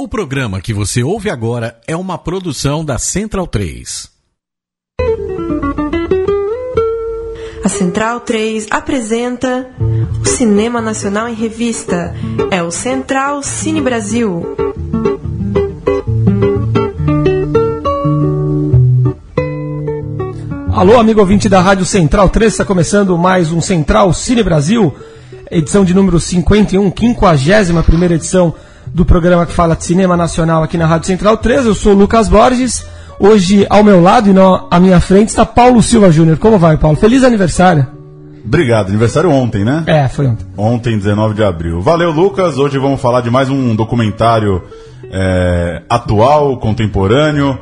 O programa que você ouve agora é uma produção da Central 3. A Central 3 apresenta o Cinema Nacional em Revista. É o Central Cine Brasil. Alô, amigo ouvinte da Rádio Central 3, está começando mais um Central Cine Brasil, edição de número 51, 51 primeira edição do programa que fala de cinema nacional aqui na Rádio Central 3. Eu sou o Lucas Borges. Hoje, ao meu lado e não à minha frente, está Paulo Silva Júnior. Como vai, Paulo? Feliz aniversário. Obrigado. Aniversário ontem, né? É, foi ontem. Ontem, 19 de abril. Valeu, Lucas. Hoje vamos falar de mais um documentário é, atual, contemporâneo.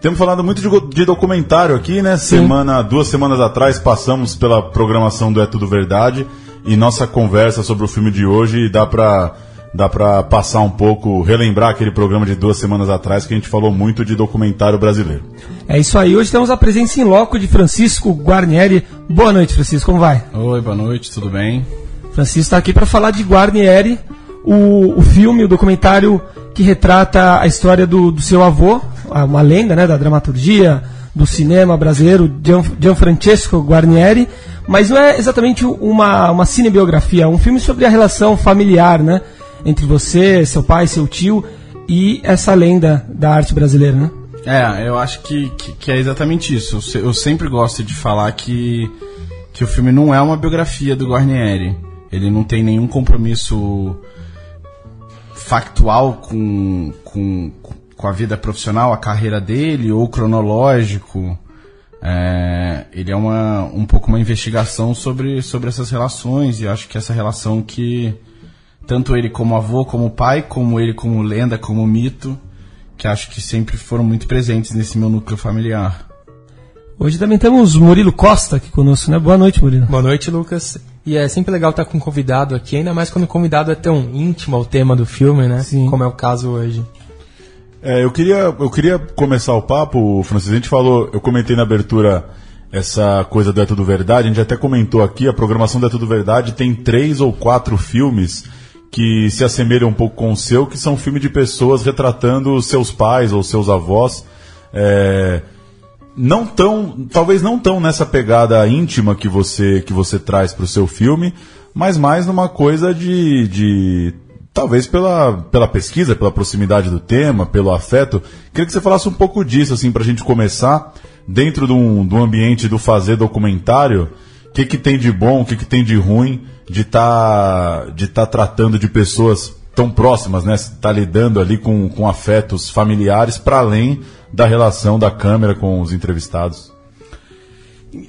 Temos falado muito de, de documentário aqui, né? Semana, duas semanas atrás passamos pela programação do É Tudo Verdade e nossa conversa sobre o filme de hoje dá para dá para passar um pouco, relembrar aquele programa de duas semanas atrás que a gente falou muito de documentário brasileiro. É isso aí. Hoje temos a presença em loco de Francisco Guarnieri. Boa noite, Francisco. Como vai? Oi, boa noite. Tudo bem? Francisco está aqui para falar de Guarnieri, o, o filme, o documentário que retrata a história do, do seu avô, uma lenda né, da dramaturgia, do cinema brasileiro, Gian, Gianfrancesco Guarnieri, mas não é exatamente uma, uma cinebiografia, é um filme sobre a relação familiar, né? Entre você, seu pai, seu tio e essa lenda da arte brasileira, né? É, eu acho que, que, que é exatamente isso. Eu, eu, sempre gosto de falar que, que o filme não é uma biografia do Guarnieri. Ele não tem nenhum compromisso factual com, com, com a vida profissional, a carreira dele, ou cronológico. É, ele é uma, um pouco uma investigação sobre, sobre essas relações, e acho que essa relação que tanto ele como avô, como pai, como ele como lenda, como mito, que acho que sempre foram muito presentes nesse meu núcleo familiar. Hoje também temos Murilo Costa aqui conosco, né? Boa noite, Murilo. Boa noite, Lucas. E é sempre legal estar com um convidado aqui, ainda mais quando o convidado é tão íntimo ao tema do filme, né? Sim. Como é o caso hoje. É, eu queria, eu queria começar o papo, Francisco. A gente falou, eu comentei na abertura essa coisa do É Tudo Verdade, a gente até comentou aqui, a programação do É Tudo Verdade tem três ou quatro filmes que se assemelham um pouco com o seu, que são filmes de pessoas retratando seus pais ou seus avós. É, não tão, talvez não tão nessa pegada íntima que você que você traz para o seu filme, mas mais numa coisa de, de talvez pela, pela pesquisa, pela proximidade do tema, pelo afeto. Queria que você falasse um pouco disso, assim, para a gente começar, dentro de de um ambiente do fazer documentário, o que, que tem de bom, o que, que tem de ruim de estar tá, de tá tratando de pessoas tão próximas, né? Está lidando ali com, com afetos familiares para além da relação da câmera com os entrevistados.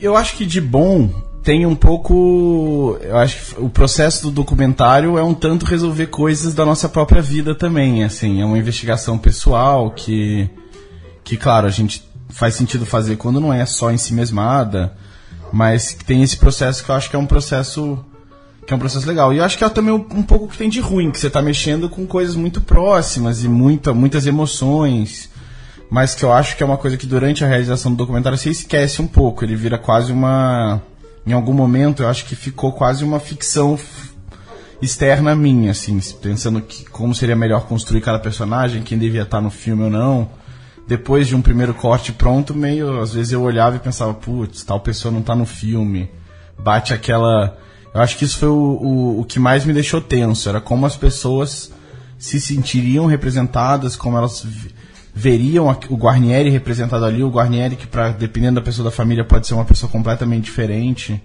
Eu acho que de bom tem um pouco. Eu acho que o processo do documentário é um tanto resolver coisas da nossa própria vida também. Assim, é uma investigação pessoal que, que claro, a gente faz sentido fazer quando não é só em si mesmada, mas tem esse processo que eu acho que é um processo que é um processo legal. E eu acho que é também um, pouco que tem de ruim, que você está mexendo com coisas muito próximas e muita, muitas emoções, mas que eu acho que é uma coisa que durante a realização do documentário você esquece um pouco. Ele vira quase uma. Em algum momento eu acho que ficou quase uma ficção externa minha, assim, pensando que como seria melhor construir cada personagem, quem devia estar no filme ou não. Depois de um primeiro corte pronto, meio, às vezes eu olhava e pensava, putz, tal pessoa não está no filme. Bate aquela eu acho que isso foi o, o, o que mais me deixou tenso. Era como as pessoas se sentiriam representadas, como elas veriam o Guarnieri representado ali, o Guarnieri que, pra, dependendo da pessoa da família, pode ser uma pessoa completamente diferente.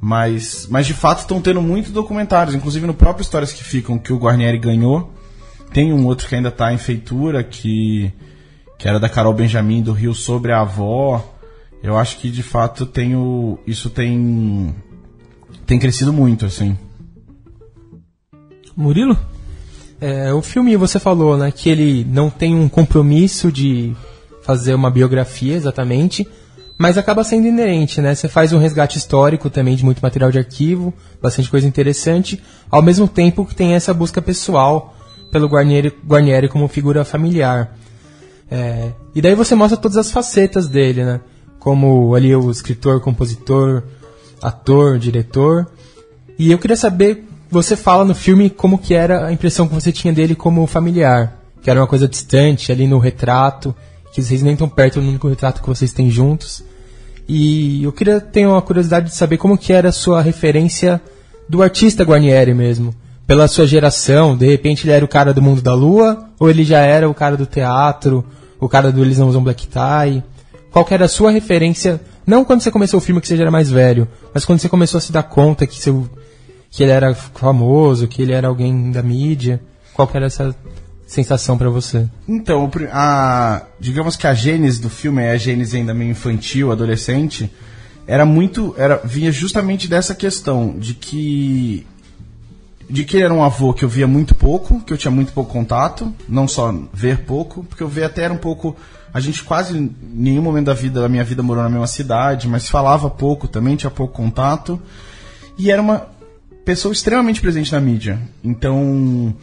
Mas, mas de fato estão tendo muitos documentários, inclusive no próprio Histórias que Ficam, que o Guarnieri ganhou. Tem um outro que ainda está em feitura, que, que era da Carol Benjamin, do Rio, sobre a avó. Eu acho que de fato tem o, isso tem tem crescido muito, assim. Murilo? É, o filme você falou, né, que ele não tem um compromisso de fazer uma biografia exatamente, mas acaba sendo inerente, né? Você faz um resgate histórico também de muito material de arquivo, bastante coisa interessante, ao mesmo tempo que tem essa busca pessoal pelo Guarnieri, Guarnieri como figura familiar. É, e daí você mostra todas as facetas dele, né? Como ali o escritor, compositor, ator, diretor. E eu queria saber, você fala no filme como que era a impressão que você tinha dele como familiar. que era uma coisa distante ali no retrato, que vocês nem tão perto no único retrato que vocês têm juntos. E eu queria ter uma curiosidade de saber como que era a sua referência do artista Guarnieri mesmo. Pela sua geração, de repente ele era o cara do mundo da lua, ou ele já era o cara do teatro, o cara do Eles Não Usam Black Tie? Qual era a sua referência, não quando você começou o filme que você já era mais velho, mas quando você começou a se dar conta que, seu, que ele era famoso, que ele era alguém da mídia? Qual era essa sensação pra você? Então, a, digamos que a gênese do filme, é a gênese ainda meio infantil, adolescente, era muito, era vinha justamente dessa questão de que de que era um avô que eu via muito pouco, que eu tinha muito pouco contato, não só ver pouco, porque eu via até era um pouco a gente quase nenhum momento da vida da minha vida morou na mesma cidade, mas falava pouco também, tinha pouco contato. E era uma pessoa extremamente presente na mídia. Então,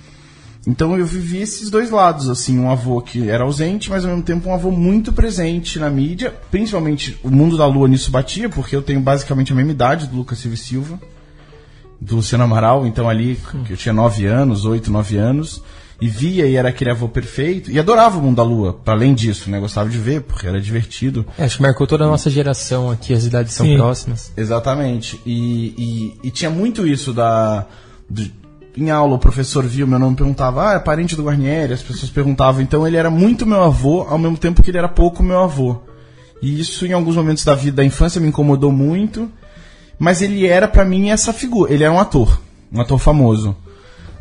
então eu vivi esses dois lados, assim, um avô que era ausente, mas ao mesmo tempo um avô muito presente na mídia, principalmente o mundo da lua nisso batia, porque eu tenho basicamente a mesma idade do Lucas Silva Silva, do Luciano Amaral, então ali que eu tinha 9 anos, 8, 9 anos, e via e era aquele avô perfeito, e adorava o mundo da lua, para além disso, né, gostava de ver, porque era divertido. É, acho que marcou toda a nossa geração aqui, as idades são Sim. próximas. Exatamente. E, e, e tinha muito isso da. de- em aula, o professor viu meu nome e perguntava, ah, é parente do Guarnieri? As pessoas perguntavam. Então ele era muito meu avô, ao mesmo tempo que ele era pouco meu avô. E isso, em alguns momentos da vida, da infância, me incomodou muito. Mas ele era, pra mim, essa figura. Ele era um ator. Um ator famoso.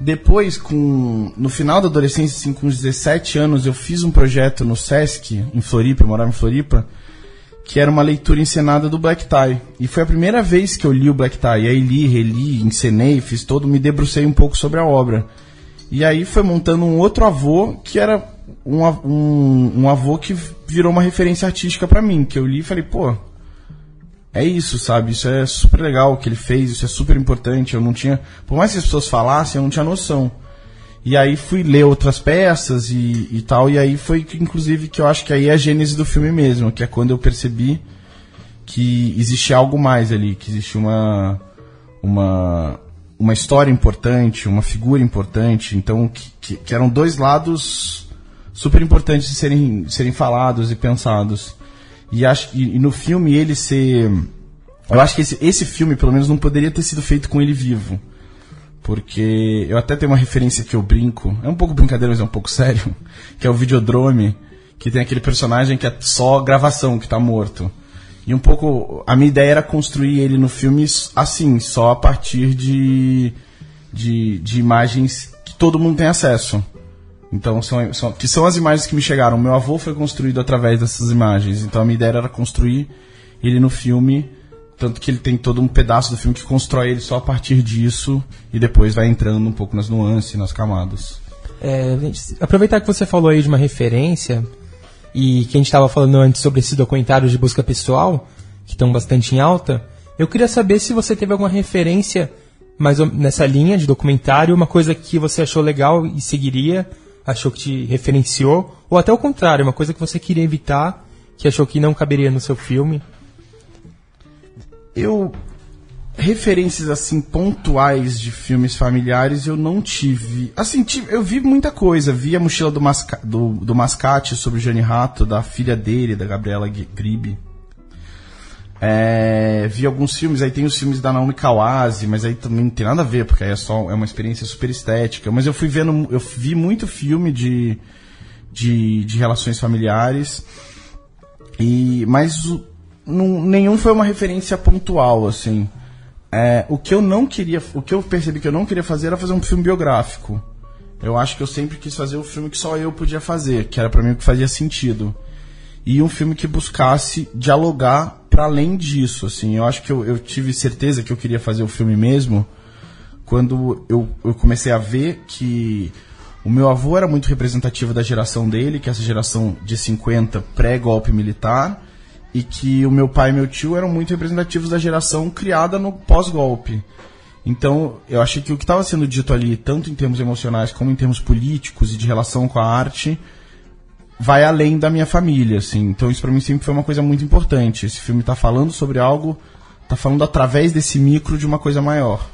Depois, com no final da adolescência, assim, com uns 17 anos, eu fiz um projeto no Sesc, em Floripa, eu morava em Floripa, que era uma leitura encenada do Black Tie. E foi a primeira vez que eu li o Black Tie. E aí li, reli, encenei, fiz todo, me debrucei um pouco sobre a obra. E aí foi montando um outro avô que era um, um, um avô que virou uma referência artística pra mim, que eu li e falei, pô, é isso, sabe? Isso é super legal o que ele fez, isso é super importante. Eu não tinha, por mais que as pessoas falassem, eu não tinha noção. E aí fui ler outras peças e, e tal, e aí foi que, inclusive, que eu acho que aí é a gênese do filme mesmo, que é quando eu percebi que existia algo mais ali, que existia uma, uma, uma história importante, uma figura importante, então que, que, que eram dois lados super importantes de serem, serem falados e pensados. E, acho, e, e no filme ele ser. Eu acho que esse, esse filme, pelo menos, não poderia ter sido feito com ele vivo. Porque eu até tenho uma referência que eu brinco, é um pouco brincadeira, mas é um pouco sério, que é o Videodrome, que tem aquele personagem que é só gravação, que tá morto. E um pouco. A minha ideia era construir ele no filme assim, só a partir de, de, de imagens que todo mundo tem acesso. Então, são, são, que são as imagens que me chegaram. Meu avô foi construído através dessas imagens. Então, a minha ideia era construir ele no filme. Tanto que ele tem todo um pedaço do filme que constrói ele só a partir disso. E depois vai entrando um pouco nas nuances, nas camadas. É, aproveitar que você falou aí de uma referência e que a gente estava falando antes sobre esses documentários de busca pessoal, que estão bastante em alta, eu queria saber se você teve alguma referência mais nessa linha de documentário, uma coisa que você achou legal e seguiria, achou que te referenciou, ou até o contrário, uma coisa que você queria evitar, que achou que não caberia no seu filme. Eu. Referências assim pontuais de filmes familiares eu não tive. Assim, tive- eu vi muita coisa. Vi a mochila do, Masca, do, do Mascate sobre o Gianni Rato, da filha dele, da Gabriela Gri- Gribe. É, vi alguns filmes, aí tem os filmes da Naomi Kawase, mas aí também não tem nada a ver, porque aí é só é uma experiência super estética. Mas eu fui vendo, eu vi muito filme de, de, de relações familiares. E, mas não- nenhum foi uma referência pontual, assim. É, o que eu não queria, o que eu percebi que eu não queria fazer era fazer um filme biográfico. Eu acho que eu sempre quis fazer o filme que só eu podia fazer, que era pra mim o que fazia sentido. E um filme que buscasse dialogar para além disso, assim. Eu acho que eu, eu tive certeza que eu queria fazer o filme mesmo quando eu, eu comecei a ver que o meu avô era muito representativo da geração dele, que é essa geração de 50 pré-golpe militar, e que o meu pai e meu tio eram muito representativos da geração criada no pós-golpe. Então, eu achei que o que estava sendo dito ali, tanto em termos emocionais como em termos políticos e de relação com a arte, vai além da minha família, assim. Então, isso para mim sempre foi uma coisa muito importante. Esse filme tá falando sobre algo, tá falando através desse micro de uma coisa maior.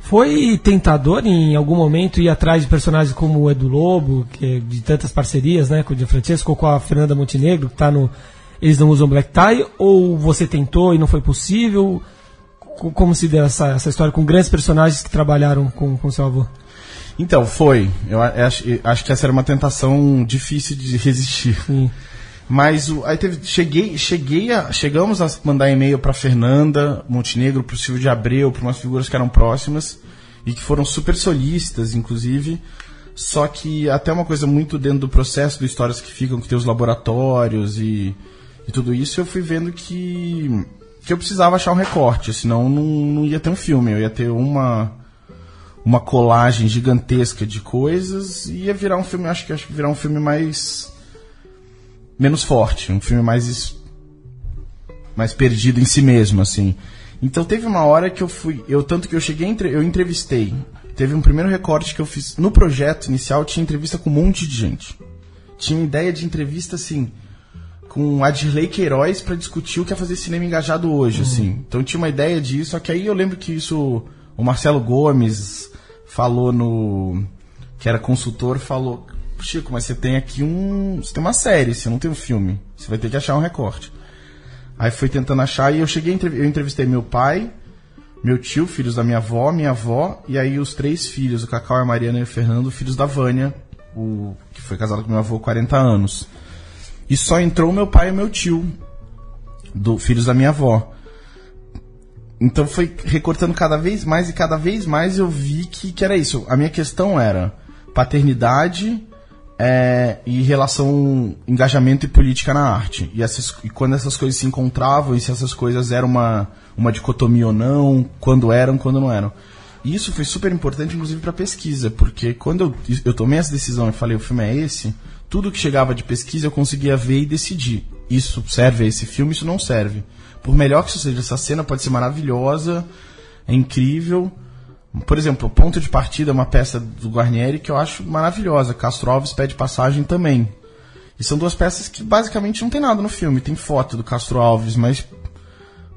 Foi tentador em algum momento ir atrás de personagens como o Edu Lobo, que é de tantas parcerias, né, com o Gianfrancesco, com a Fernanda Montenegro, que está no Eles Não Usam Black Tie, ou você tentou e não foi possível? Co- Como se deu essa, essa história com grandes personagens que trabalharam com, com seu avô? Então, foi. Eu acho, acho que essa era uma tentação difícil de resistir. Sim. Mas o, aí teve, cheguei, cheguei a, chegamos a mandar e-mail para Fernanda Montenegro, para o Silvio de Abreu, para umas figuras que eram próximas e que foram super solícitas, inclusive. Só que até uma coisa muito dentro do processo do Histórias que Ficam, que tem os laboratórios e, e tudo isso, eu fui vendo que, que eu precisava achar um recorte, senão não, não ia ter um filme, eu ia ter uma uma colagem gigantesca de coisas e ia virar um filme, acho que acho que virar um filme mais menos forte, um filme mais mais perdido em si mesmo, assim. Então teve uma hora que eu fui, eu tanto que eu cheguei, eu entrevistei. Teve um primeiro recorte que eu fiz no projeto inicial, tinha entrevista com um monte de gente. Tinha ideia de entrevista assim com Adirley Queiroz para discutir o que é fazer cinema engajado hoje, assim. Então tinha uma ideia disso, só que aí eu lembro que isso o Marcelo Gomes falou no que era consultor, falou: "Chico, mas você tem aqui um, você tem uma série, você não tem um filme. Você vai ter que achar um recorte". Aí fui tentando achar e eu cheguei, eu entrevistei meu pai, meu tio, filhos da minha avó, minha avó, e aí os três filhos, o Cacau, a Mariana e o Fernando, filhos da Vânia, o, que foi casado com meu avô há 40 anos. E só entrou meu pai e meu tio, do filhos da minha avó. Então foi recortando cada vez mais e cada vez mais eu vi que, que era isso. A minha questão era paternidade é, e relação, engajamento e política na arte. E, essas, e quando essas coisas se encontravam e se essas coisas eram uma, uma dicotomia ou não, quando eram, quando não eram. E isso foi super importante, inclusive, para pesquisa, porque quando eu, eu tomei essa decisão e falei o filme é esse, tudo que chegava de pesquisa eu conseguia ver e decidir. Isso serve a esse filme, isso não serve. Por melhor que isso seja, essa cena pode ser maravilhosa, é incrível. Por exemplo, Ponto de Partida é uma peça do Guarnieri que eu acho maravilhosa. Castro Alves pede passagem também. E são duas peças que basicamente não tem nada no filme. Tem foto do Castro Alves, mas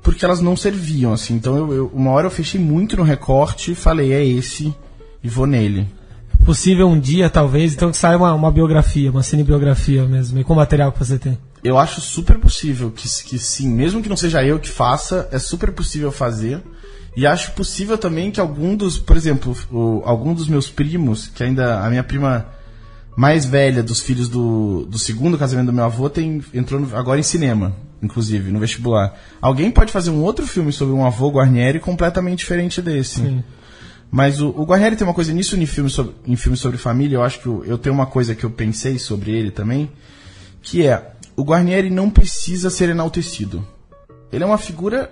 porque elas não serviam, assim. Então, eu, eu- uma hora eu fechei muito no recorte e falei, é esse, e vou nele. Possível um dia, talvez, então que saia uma, uma biografia, uma cinebiografia mesmo, e o material que você tem. Eu acho super possível que, que sim, mesmo que não seja eu que faça, é super possível fazer. E acho possível também que algum dos, por exemplo, o- algum dos meus primos, que ainda a minha prima mais velha dos filhos do, do segundo casamento do meu avô tem, entrou no- agora em cinema, inclusive, no vestibular. Alguém pode fazer um outro filme sobre um avô Guarnieri completamente diferente desse. Sim. Mas o, o Guarnieri tem uma coisa nisso em filmes sobre, em filmes sobre família. Eu acho que eu, eu tenho uma coisa que eu pensei sobre ele também, que é o Guarnieri não precisa ser enaltecido. Ele é uma figura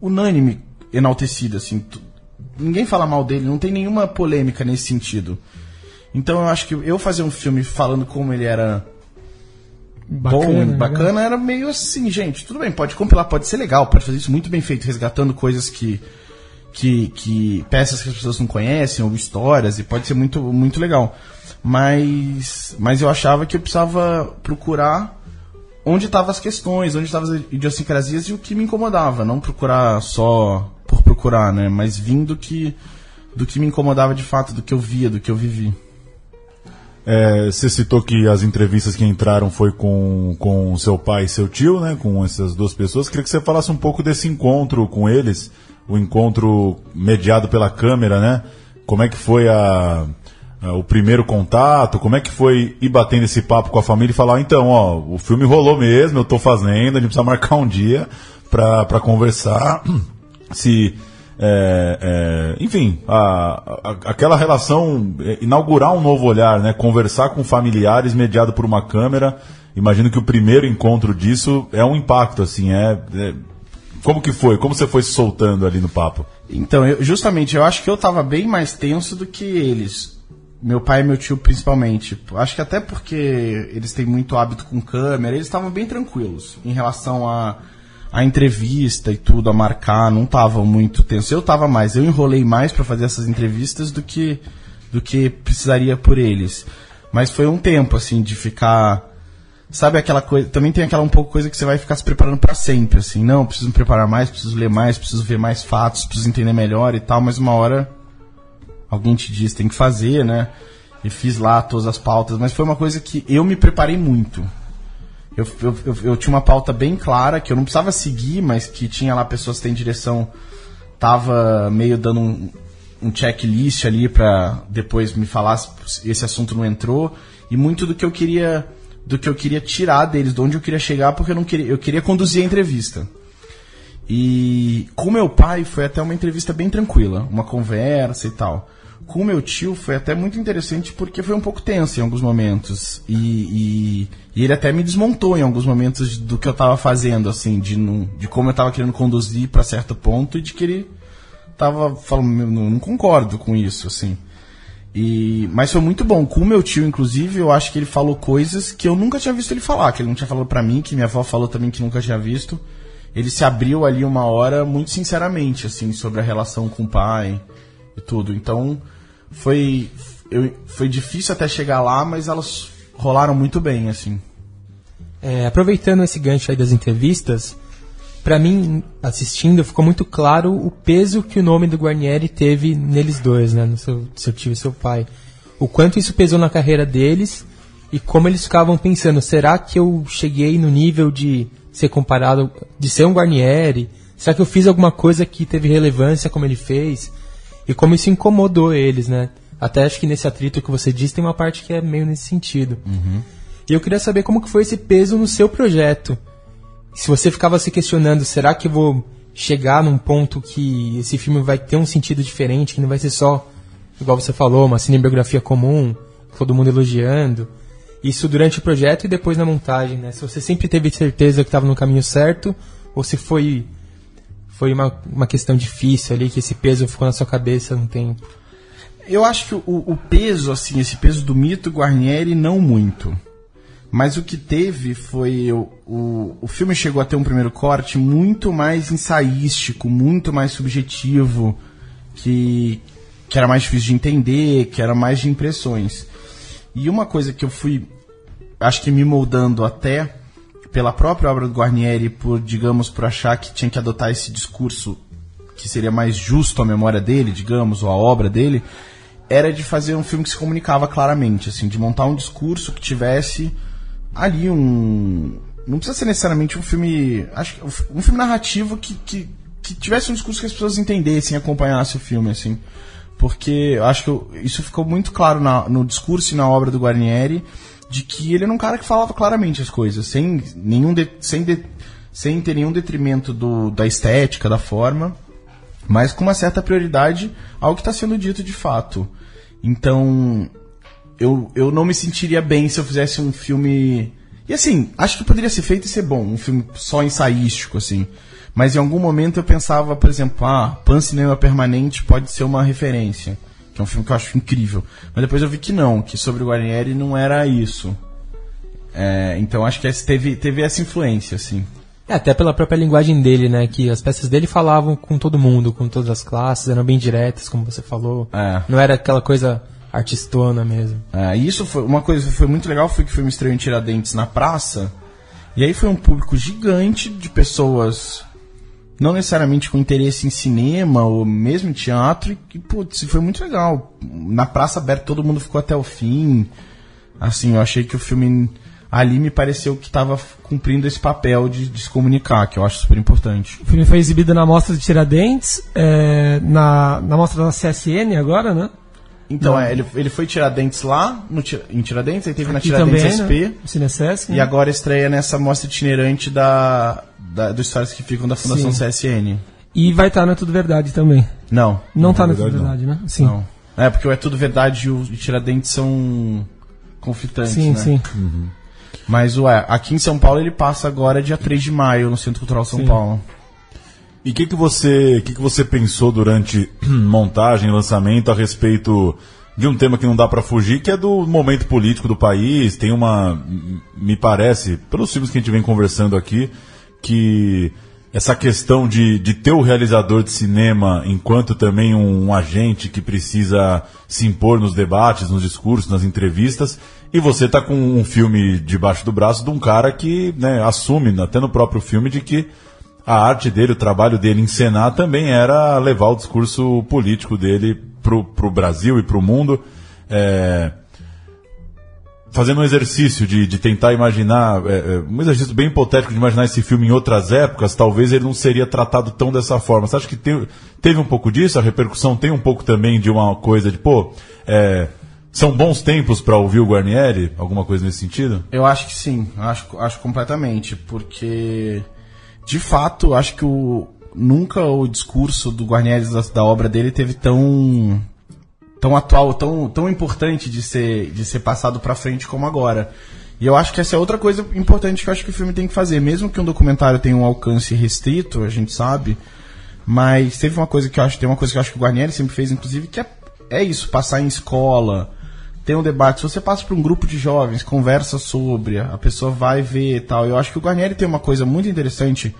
unânime enaltecida, assim. Ninguém fala mal dele, não tem nenhuma polêmica nesse sentido. Então eu acho que eu fazer um filme falando como ele era bom, né? bacana, era meio assim, gente, tudo bem, pode compilar, pode ser legal, pode fazer isso muito bem feito, resgatando coisas que que, que peças que as pessoas não conhecem ou histórias e pode ser muito muito legal. Mas mas eu achava que eu precisava procurar onde estavam as questões, onde estavam as idiosincrasias e o que me incomodava, não procurar só por procurar, né, mas vindo que do que me incomodava de fato, do que eu via, do que eu vivi. É, você citou que as entrevistas que entraram foi com, com seu pai e seu tio, né? Com essas duas pessoas. Queria que você falasse um pouco desse encontro com eles, o encontro mediado pela câmera, né? Como é que foi a- o primeiro contato? Como é que foi ir batendo esse papo com a família e falar, "Ah, então, ó, o filme rolou mesmo, eu tô fazendo, a gente precisa marcar um dia pra conversar. Se é, é, enfim, a- a- aquela relação, é, inaugurar um novo olhar, né? Conversar com familiares mediado por uma câmera. Imagino que o primeiro encontro disso é um impacto, assim, é, é- como que foi? Como você foi se soltando ali no papo? Então, eu- justamente, eu acho que eu tava bem mais tenso do que eles. Meu pai e meu tio, principalmente. Acho que até porque eles têm muito hábito com câmera, eles estavam bem tranquilos em relação a, a entrevista e tudo, a marcar, não estavam muito tenso. Eu tava mais, eu enrolei mais para fazer essas entrevistas do que, do que precisaria por eles. Mas foi um tempo, assim, de ficar Sabe aquela coisa. Também tem aquela um pouco coisa que você vai ficar se preparando pra sempre, assim. Não, preciso me preparar mais, preciso ler mais, preciso ver mais fatos, preciso entender melhor e tal, mas uma hora alguém te diz, tem que fazer, né? E fiz lá todas as pautas, mas foi uma coisa que eu me preparei muito. Eu, eu, eu, eu tinha uma pauta bem clara, que eu não precisava seguir, mas que tinha lá pessoas que têm direção, tava meio dando um, um checklist ali pra depois me falar se esse assunto não entrou. E muito do que eu queria do que eu queria tirar deles, de onde eu queria chegar, porque eu não queria, eu queria conduzir a entrevista. E com meu pai foi até uma entrevista bem tranquila, uma conversa e tal. Com meu tio foi até muito interessante porque foi um pouco tenso em alguns momentos. E, e, e ele até me desmontou em alguns momentos do que eu estava fazendo, assim, de, de como eu estava querendo conduzir para certo ponto e de que ele tava falando, não, não concordo com isso, assim. E, mas foi muito bom. Com meu tio, inclusive, eu acho que ele falou coisas que eu nunca tinha visto ele falar, que ele não tinha falado para mim, que minha avó falou também que nunca tinha visto. Ele se abriu ali uma hora muito sinceramente, assim, sobre a relação com o pai e tudo. Então, foi eu, foi difícil até chegar lá, mas elas rolaram muito bem, assim. É, aproveitando esse gancho aí das entrevistas, para mim, assistindo, ficou muito claro o peso que o nome do Guarnieri teve neles dois, né? No seu, seu tio e seu pai. O quanto isso pesou na carreira deles e como eles ficavam pensando, será que eu cheguei no nível de ser comparado, de ser um Guarnieri? Será que eu fiz alguma coisa que teve relevância como ele fez? E como isso incomodou eles, né? Até acho que nesse atrito que você disse tem uma parte que é meio nesse sentido. Uhum. E eu queria saber como que foi esse peso no seu projeto se você ficava se questionando, será que eu vou chegar num ponto que esse filme vai ter um sentido diferente, que não vai ser só, igual você falou, uma cinebiografia comum, todo mundo elogiando. Isso durante o projeto e depois na montagem, né? Se você sempre teve certeza que estava no caminho certo, ou se foi foi uma, uma questão difícil ali, que esse peso ficou na sua cabeça um tempo. Eu acho que o, o peso, assim, esse peso do mito Guarnieri, não muito. Mas o que teve foi. O, o, o filme chegou a ter um primeiro corte muito mais ensaístico, muito mais subjetivo, que, que era mais difícil de entender, que era mais de impressões. E uma coisa que eu fui, acho que me moldando até pela própria obra do Guarnieri, por, digamos, por achar que tinha que adotar esse discurso que seria mais justo à memória dele, digamos, ou à obra dele, era de fazer um filme que se comunicava claramente, assim, de montar um discurso que tivesse ali um. Não precisa ser necessariamente um filme. Acho um filme narrativo que, que, que tivesse um discurso que as pessoas entendessem, acompanhassem o filme, assim. Porque eu acho que eu, isso ficou muito claro na, no discurso e na obra do Guarnieri, de que ele era um cara que falava claramente as coisas, sem nenhum de, sem, de, sem ter nenhum detrimento do, da estética, da forma, mas com uma certa prioridade ao que está sendo dito de fato. Então, eu, eu não me sentiria bem se eu fizesse um filme. E assim, acho que poderia ser feito e ser bom, um filme só ensaístico, assim. Mas em algum momento eu pensava, por exemplo, ah, Pan Cinema Permanente pode ser uma referência. É um filme que eu acho incrível. Mas depois eu vi que não, que sobre o Guarnieri não era isso. É, então acho que teve, teve essa influência, assim. É, até pela própria linguagem dele, né? Que as peças dele falavam com todo mundo, com todas as classes, eram bem diretas, como você falou. É. Não era aquela coisa artistona mesmo. É, e isso foi uma coisa que foi muito legal, foi que o filme estreou em Tiradentes na praça. E aí foi um público gigante de pessoas não necessariamente com interesse em cinema ou mesmo em teatro, e putz, foi muito legal. Na praça aberta todo mundo ficou até o fim. Assim, eu achei que o filme ali me pareceu que estava cumprindo esse papel de, de, se comunicar, que eu acho super importante. O filme foi exibido na Mostra de Tiradentes, é, na, na Mostra da CSN agora, né? Então, é, ele, ele foi Tiradentes lá, no, em Tiradentes, aí teve Aqui na Tiradentes também, SP. Né? Cinesesc, e né? agora estreia nessa mostra itinerante da, da, dos histórias que ficam da Fundação Sim. CSN. E vai estar tá na Tudo Verdade também. Não. Não está na Tudo Verdade, não. né? Sim. Não. É, porque o É Tudo Verdade e o Tiradentes são conflitantes, sim, né? Sim, uhum. Mas o é, aqui em São Paulo ele passa agora dia 3 de maio, no Centro Cultural São sim. Paulo. E o que, que, você, que, que você pensou durante montagem, lançamento a respeito de um tema que não dá para fugir, que é do momento político do país. Tem uma, me parece, pelos filmes que a gente vem conversando aqui, que essa questão de, de ter o realizador de cinema enquanto também um, um, agente que precisa se impor nos debates, nos discursos, nas entrevistas, e você tá com um filme debaixo do braço de um cara que né, assume, até no próprio filme, de que a arte dele, o trabalho dele encenar também era levar o discurso político dele pro, pro Brasil e pro mundo. É, fazendo um exercício de, de tentar imaginar, é, é, um exercício bem hipotético de imaginar esse filme em outras épocas, talvez ele não seria tratado tão dessa forma. Você acha que te, teve um pouco disso? A repercussão tem um pouco também de uma coisa de, pô, é, são bons tempos para ouvir o Guarnieri? Alguma coisa nesse sentido? Eu acho que sim, acho, acho completamente, porque de fato, acho que o, nunca o discurso do Guarnieri da, da obra dele teve tão tão atual, tão, tão importante de ser, de ser passado para frente como agora. E eu acho que essa é outra coisa importante que eu acho que o filme tem que fazer. Mesmo que um documentário tenha um alcance restrito, a gente sabe, mas teve uma coisa que eu acho, tem uma coisa que eu acho que o Guarnieri sempre fez, inclusive, que é, é isso, passar em escola, ter um debate. Se você passa para um grupo de jovens, conversa sobre, a pessoa vai ver e tal. Eu acho que o Guarnieri tem uma coisa muito interessante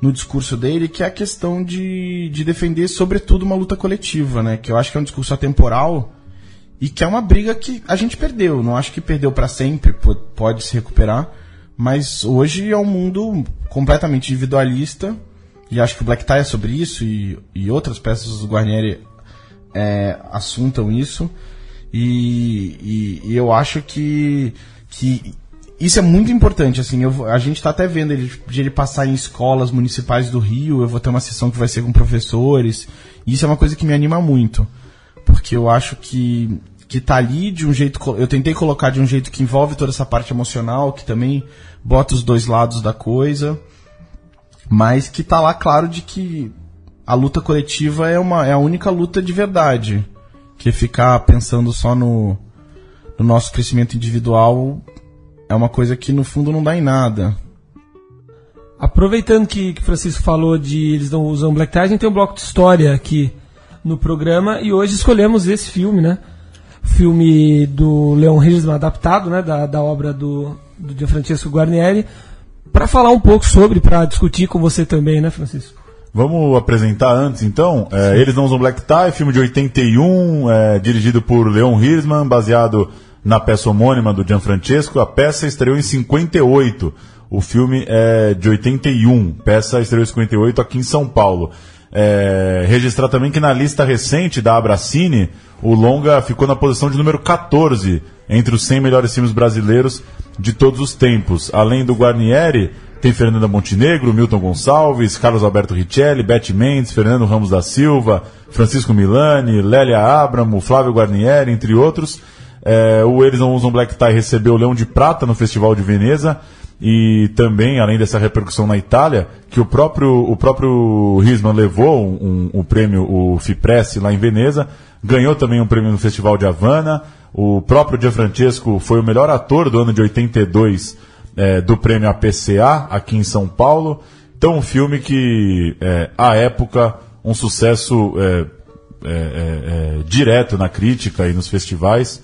no discurso dele, que é a questão de, de defender, sobretudo, uma luta coletiva, né? Que eu acho que é um discurso atemporal e que é uma briga que a gente perdeu. Não acho que perdeu para sempre, pode se recuperar, mas hoje é um mundo completamente individualista e acho que o Black Tie é sobre isso e, e outras peças do Guarnieri é, assuntam isso. E, e, eu acho que, que isso é muito importante, assim, eu, a gente está até vendo ele, de ele passar em escolas municipais do Rio, eu vou ter uma sessão que vai ser com professores, e isso é uma coisa que me anima muito, porque eu acho que, que tá ali de um jeito, eu tentei colocar de um jeito que envolve toda essa parte emocional, que também bota os dois lados da coisa, mas que tá lá claro de que a luta coletiva é, uma, é a única luta de verdade, que ficar pensando só no, no nosso crescimento individual é uma coisa que no fundo não dá em nada. Aproveitando que, que Francisco falou de eles não usam black tie, a gente tem um bloco de história aqui no programa e hoje escolhemos esse filme, né? Filme do Leon Hirschman adaptado, né? Da, da obra do, do Gianfrancesco Guarnieri, para falar um pouco sobre, para discutir com você também, né, Francisco? Vamos apresentar antes, então. É, Eles Não Usam Black Tie, filme de 81, é, dirigido por Leon Hirschman, baseado na peça homônima do Gianfrancesco. A peça estreou em 58. O filme é de 81. Peça estreou em 58 aqui em São Paulo. É, registrar também que na lista recente da Abracine, o longa ficou na posição de número 14 entre os 100 melhores filmes brasileiros de todos os tempos. Além do Guarnieri, tem Fernanda Montenegro, Milton Gonçalves, Carlos Alberto Richelli, Beth Mendes, Fernando Ramos da Silva, Francisco Milani, Lélia Abramo, Flávio Guarnieri, entre outros. É, o Eles Não Usam Black Tie recebeu o Leão de Prata no Festival de Veneza e também, além dessa repercussão na Itália, que o próprio, o próprio Risman levou um, um, o prêmio, o FIPRESS, lá em Veneza, ganhou também um prêmio no Festival de Havana, o próprio Gianfrancesco foi o melhor ator do ano de 82 é, do prêmio APCA, aqui em São Paulo. Então, um filme que, é, à época, um sucesso é, é, é, é direto na crítica e nos festivais.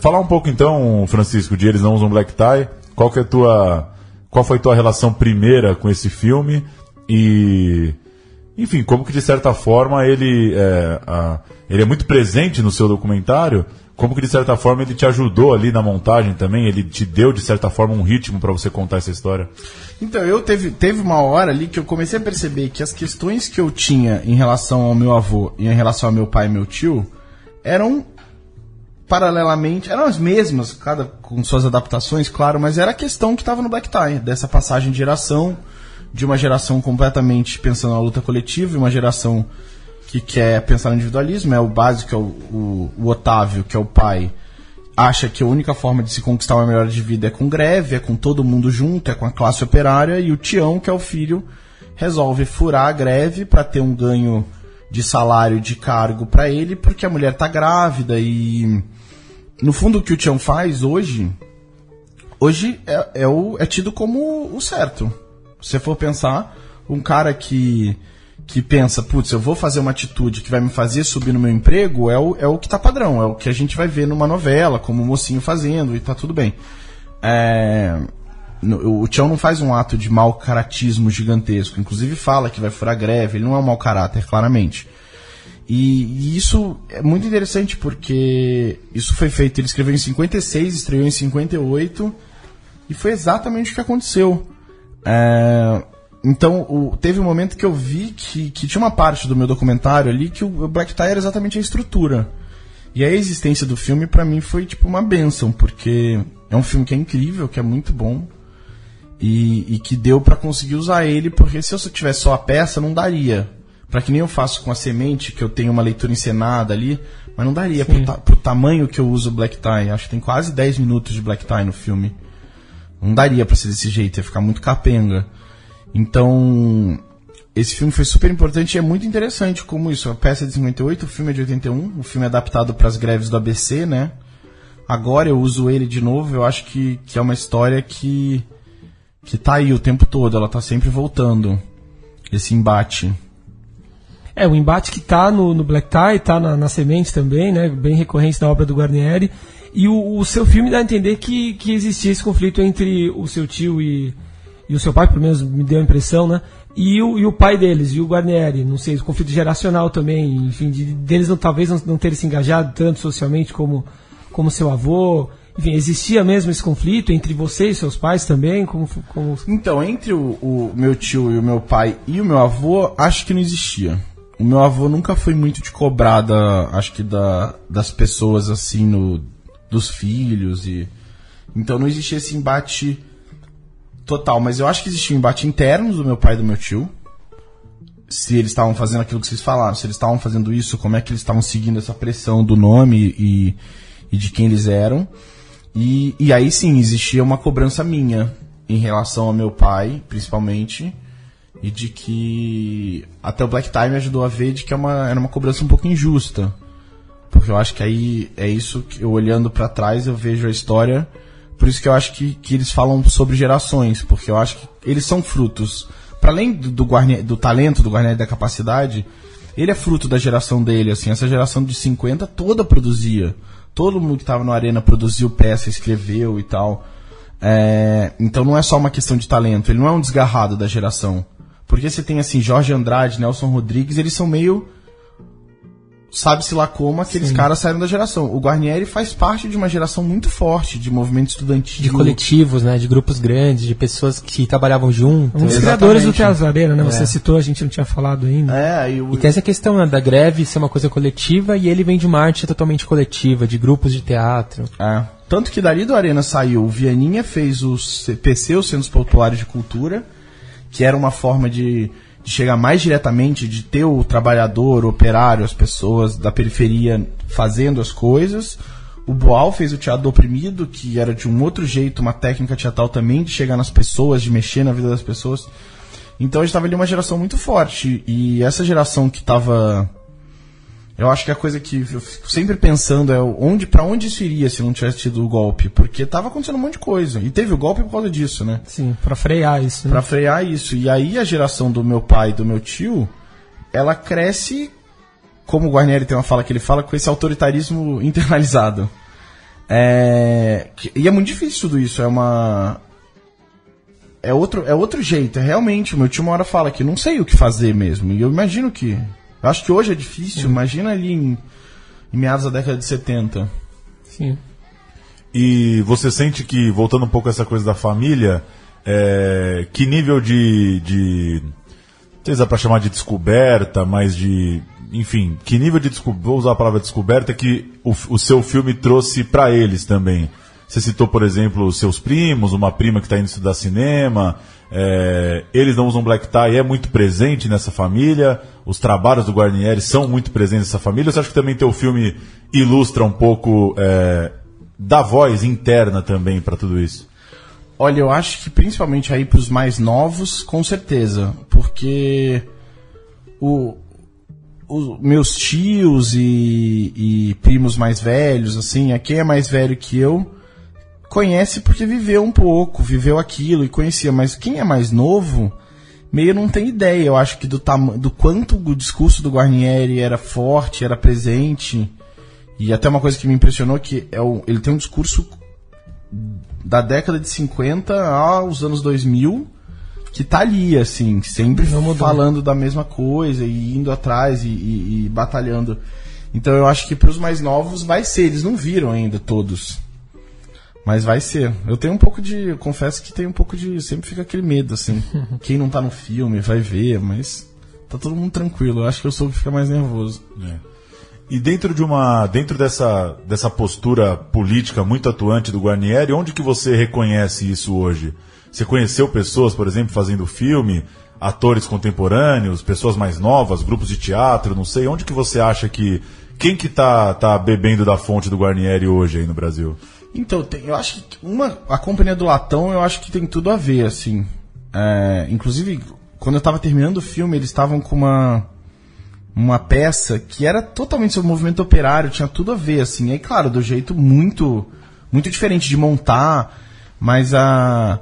Falar um pouco então, Francisco, de Eles Não Usam Black Tie. Qual, que é tua, qual foi tua relação primeira com esse filme? E, enfim, como que de certa forma ele é, a, ele é muito presente no seu documentário, como que de certa forma ele te ajudou ali na montagem também, ele te deu de certa forma um ritmo para você contar essa história? Então, eu teve, teve uma hora ali que eu comecei a perceber que as questões que eu tinha em relação ao meu avô e em relação ao meu pai e meu tio eram paralelamente, eram as mesmas, cada com suas adaptações, claro, mas era a questão que estava no Black Tie, dessa passagem de geração, de uma geração completamente pensando na luta coletiva, e uma geração que quer pensar no individualismo, é o básico, é o, o, o Otávio, que é o pai, acha que a única forma de se conquistar uma melhor de vida é com greve, é com todo mundo junto, é com a classe operária, e o Tião, que é o filho, resolve furar a greve para ter um ganho de salário de cargo para ele, porque a mulher tá grávida e no fundo, o que o Tião faz hoje, hoje é, é, o, é tido como o certo. Se você for pensar, um cara que, que pensa, putz, eu vou fazer uma atitude que vai me fazer subir no meu emprego, é o, é o que tá padrão, é o que a gente vai ver numa novela, como o mocinho fazendo, e tá tudo bem. É, no- o Tião não faz um ato de mau caratismo gigantesco. Inclusive fala que vai furar greve, ele não é um mau caráter, claramente. E, e isso é muito interessante porque isso foi feito, ele escreveu em 56, estreou em 58 e foi exatamente o que aconteceu. É, então, o- teve um momento que eu vi que, que tinha uma parte do meu documentário ali que o, o Black Tie era exatamente a estrutura. E a existência do filme pra mim foi tipo uma benção, porque é um filme que é incrível, que é muito bom. E, e que deu pra conseguir usar ele, porque se eu tivesse só a peça, não daria. Pra que nem eu faço com a semente, que eu tenho uma leitura encenada ali, mas não daria pro, ta- pro tamanho que eu uso o Black Tie. Acho que tem quase 10 minutos de Black Tie no filme. Não daria pra ser desse jeito, ia ficar muito capenga. Então, esse filme foi super importante e é muito interessante como isso. A peça é de 58, o filme é de 81, o filme é adaptado para as greves do ABC, né? Agora eu uso ele de novo, eu acho que, que é uma história que, que tá aí o tempo todo, ela tá sempre voltando. Esse embate. É, o embate que tá no, no Black Tie, tá na, na semente também, né? Bem recorrente da obra do Guarnieri. E o, o seu filme dá a entender que, que existia esse conflito entre o seu tio e, e o seu pai, pelo menos me deu a impressão, né? E o, e o pai deles, e o Guarnieri, não sei, o conflito geracional também, enfim, de, deles não, talvez não, não terem se engajado tanto socialmente como, como seu avô. Enfim, existia mesmo esse conflito entre você e seus pais também? Como, como... Então, entre o, o meu tio e o meu pai e o meu avô, acho que não existia. O meu avô nunca foi muito de cobrada, acho que da, das pessoas assim, no, dos filhos e. Então não existia esse embate total, mas eu acho que existia um embate interno do meu pai e do meu tio. Se eles estavam fazendo aquilo que vocês falaram, se eles estavam fazendo isso, como é que eles estavam seguindo essa pressão do nome e, e de quem eles eram. E, e aí sim, existia uma cobrança minha em relação ao meu pai, principalmente, e de que até o Black Time ajudou a ver de que é uma, era uma cobrança um pouco injusta. Porque eu acho que aí é isso que eu olhando pra trás eu vejo a história. Por isso que eu acho que, que eles falam sobre gerações, porque eu acho que eles são frutos. Para além do, do, do talento do Guarnieri da capacidade, ele é fruto da geração dele, assim, essa geração de 50 toda produzia. Todo mundo que estava na arena produziu peça, escreveu e tal. É, então não é só uma questão de talento, ele não é um desgarrado da geração. Porque você tem assim, Jorge Andrade, Nelson Rodrigues, eles são meio sabe-se lá como aqueles caras saíram da geração. O Guarnieri faz parte de uma geração muito forte de movimento estudantil. De coletivos, né? De grupos grandes, de pessoas que trabalhavam juntos. Um dos criadores do Teatro Arena, né? Você É. citou, a gente não tinha falado ainda. É, e o, E tem essa questão né, da greve ser uma coisa coletiva e ele vem de uma arte totalmente coletiva, de grupos de teatro. É. Tanto que dali do Arena saiu, o Vianinha fez o CPC, os Centros Populares de Cultura, que era uma forma de, de chegar mais diretamente, de ter o trabalhador, o operário, as pessoas da periferia fazendo as coisas. O Boal fez o Teatro do Oprimido, que era de um outro jeito, uma técnica teatral também, de chegar nas pessoas, de mexer na vida das pessoas. Então a gente tava ali uma geração muito forte. E essa geração que tava eu acho que a coisa que eu fico sempre pensando é onde, para onde isso iria se não tivesse tido o golpe, porque tava acontecendo um monte de coisa. E teve o golpe por causa disso, né? Sim, pra frear isso. Né? Pra frear isso. E aí a geração do meu pai e do meu tio, ela cresce, como o Guarnieri tem uma fala que ele fala, com esse autoritarismo internalizado. É, e é muito difícil tudo isso. É uma. É outro, é outro jeito. É realmente. O meu tio uma hora fala que não sei o que fazer mesmo. E eu imagino que. Eu acho que hoje é difícil. Imagina ali em, em meados da década de 70. Sim. E você sente que, voltando um pouco a essa coisa da família, é, que nível de. de não sei se dá pra chamar de descoberta, mas de. Enfim, que nível de descoberta. Vou usar a palavra descoberta que o, o seu filme trouxe pra eles também. Você citou, por exemplo, os seus primos, uma prima que está indo estudar cinema. É, eles não usam black tie, é muito presente nessa família. Os trabalhos do Guarnieri são muito presentes nessa família. Você acha que também teu filme ilustra um pouco é, da voz interna também para tudo isso? Olha, eu acho que principalmente aí pros mais novos, com certeza. Porque o, os meus tios e, e primos mais velhos, assim, quem é mais velho que eu, conhece porque viveu um pouco, viveu aquilo e conhecia. Mas quem é mais novo, meio não tem ideia, eu acho que do, tama- do quanto o discurso do Guarnieri era forte, era presente. E até uma coisa que me impressionou que é o, ele tem um discurso da década de 50 aos anos 2000 que tá ali, assim, sempre falando da mesma coisa e indo atrás e, e, e batalhando. Então eu acho que para os mais novos vai ser, eles não viram ainda todos. Mas vai ser. Eu tenho um pouco de. Eu confesso que tem um pouco de. Sempre fica aquele medo, assim. Quem não tá no filme vai ver, mas. Tá todo mundo tranquilo. Eu acho que eu sou o que fica mais nervoso. É. E dentro de uma, dentro dessa, dessa postura política muito atuante do Guarnieri, onde que você reconhece isso hoje? Você conheceu pessoas, por exemplo, fazendo filme, atores contemporâneos, pessoas mais novas, grupos de teatro, não sei, onde que você acha que quem que tá, tá bebendo da fonte do Guarnieri hoje aí no Brasil? Então, tem, eu acho que uma, a Companhia do Latão, eu acho que tem tudo a ver, assim. É, inclusive, quando eu tava terminando o filme, eles estavam com uma uma peça que era totalmente sobre o movimento operário, tinha tudo a ver, assim. E aí, claro, do jeito muito muito diferente de montar, mas a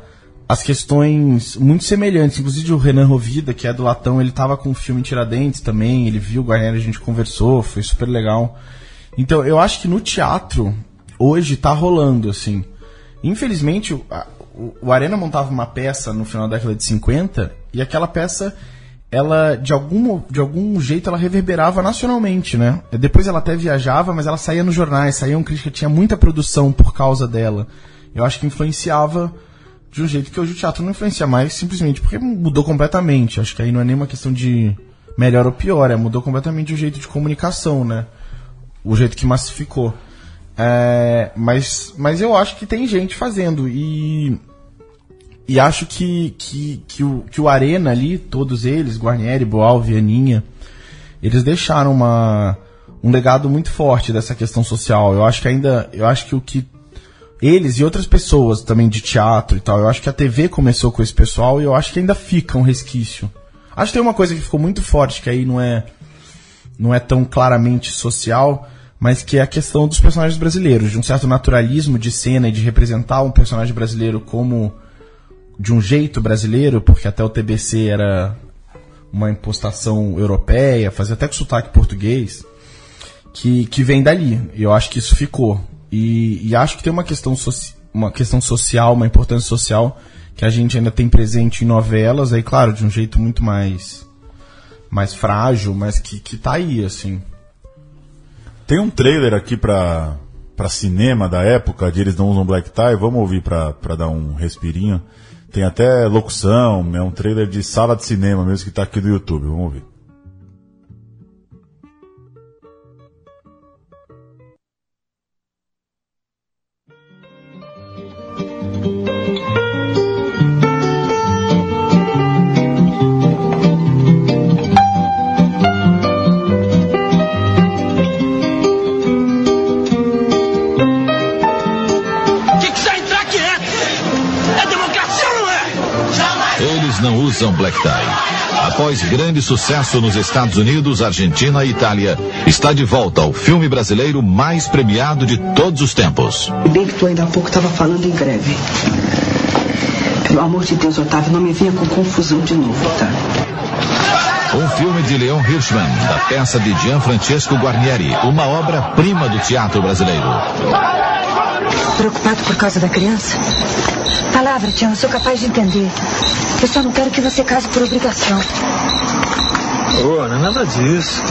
as questões muito semelhantes. Inclusive o Renan Rovida, que é do Latão, ele tava com o filme Tiradentes também, ele viu o Guarnieri, a gente conversou, foi super legal. Então, eu acho que no teatro, hoje tá rolando, assim. Infelizmente, o, o Arena montava uma peça no final da década de 50 e aquela peça, ela, de algum, de algum jeito, ela reverberava nacionalmente, né? Depois ela até viajava, mas ela saía nos jornais, saía um crítica, tinha muita produção por causa dela. Eu acho que influenciava de um jeito que hoje o teatro não influencia mais, simplesmente porque mudou completamente. Acho que aí não é nem uma questão de melhor ou pior, é mudou completamente o jeito de comunicação, né? O jeito que massificou. É, mas, mas eu acho que tem gente fazendo e e acho que, que, que, o, que o Arena ali, todos eles, Guarnieri, Boal, Vianinha, eles deixaram uma, um legado muito forte dessa questão social. Eu acho que ainda, eu acho que o que eles e outras pessoas também de teatro e tal, eu acho que a TV começou com esse pessoal e eu acho que ainda fica um resquício. Acho que tem uma coisa que ficou muito forte, que aí não é, não é tão claramente social, mas que é a questão dos personagens brasileiros, de um certo naturalismo de cena e de representar um personagem brasileiro como de um jeito brasileiro, porque até o TBC era uma impostação europeia, fazia até com sotaque português, que, que vem dali. E eu acho que isso ficou. E, e acho que tem uma questão, uma questão social, uma importância social que a gente ainda tem presente em novelas, aí claro, de um jeito muito mais mais frágil, mas que, que tá aí, assim. Tem um trailer aqui pra, pra cinema da época, de Eles Não Usam Black Tie, vamos ouvir pra, pra dar um respirinho. Tem até locução, é um trailer de sala de cinema mesmo que tá aqui do YouTube, vamos ouvir. Usam black tie. Após grande sucesso nos Estados Unidos, Argentina e Itália, está de volta ao filme brasileiro mais premiado de todos os tempos. Bem que tu ainda há pouco estava falando em greve. Pelo amor de Deus, Otávio, não me venha com confusão de novo, tá? Um filme de Leon Hirschman, da peça de Gianfrancesco Guarnieri, uma obra-prima do teatro brasileiro. Preocupado por causa da criança? Palavra, Tião, eu sou capaz de entender. Eu só não quero que você case por obrigação. Oh, não é nada disso.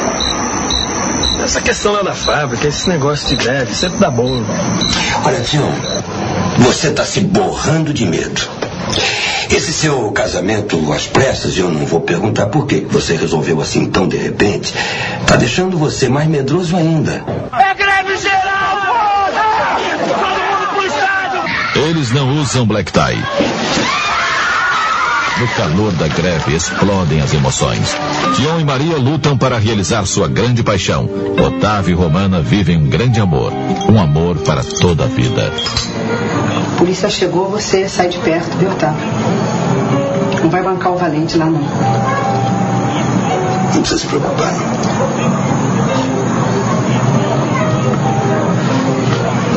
Essa questão lá da fábrica, esse negócio de greve, sempre dá bom. Olha, Tião, você está se borrando de medo. Esse seu casamento às pressas, eu não vou perguntar por que você resolveu assim tão de repente, tá deixando você mais medroso ainda. É greve geral, porra! Todo mundo pro estádio! Eles não usam black tie. No calor da greve explodem as emoções. Tião e Maria lutam para realizar sua grande paixão. Otávio e Romana vivem um grande amor. Um amor para toda a vida. A polícia chegou, você sai de perto, viu, Otávio? Não vai bancar o valente lá, não. Não precisa se preocupar.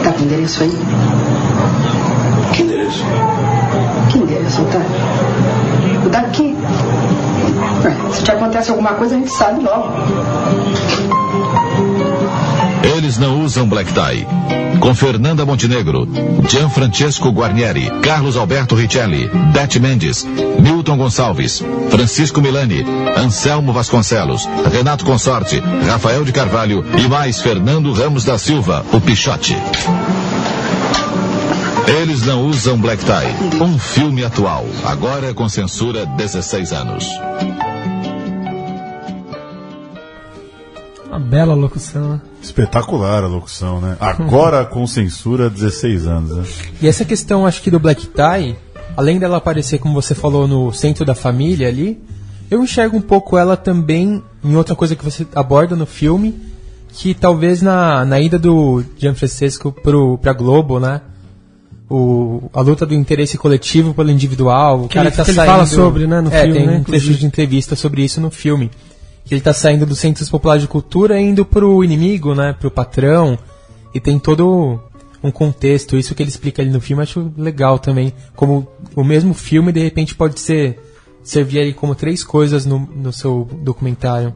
Tá com endereço aí? Que endereço? Que endereço, Otávio? daqui. Se te acontece alguma coisa, a gente sabe logo. Eles não usam black tie. Com Fernanda Montenegro, Gianfrancesco Guarnieri, Carlos Alberto Richelli, Beth Mendes, Milton Gonçalves, Francisco Milani, Anselmo Vasconcelos, Renato Consorte, Rafael de Carvalho e mais Fernando Ramos da Silva, o Pichote. Eles não usam black tie. Um filme atual, agora com censura 16 anos. Uma bela locução, né? Espetacular a locução, né? Agora com censura 16 anos, né? E essa questão, acho que do Black Tie, além dela aparecer, como você falou, no centro da família ali, eu enxergo um pouco ela também em outra coisa que você aborda no filme, que talvez na, na ida do Gianfrancesco pro, pra Globo, né? O, a luta do interesse coletivo pelo individual, o Que cara ele- que tá que ele saindo... fala sobre, né, no é, filme, tem né, um trecho de entrevista sobre isso no filme. Que ele tá saindo dos centros populares de cultura e indo pro inimigo, né? Pro patrão. E tem todo um contexto. Isso que ele explica ali no filme, eu acho legal também. Como o mesmo filme, de repente, pode ser servir aí como três coisas no, no seu documentário.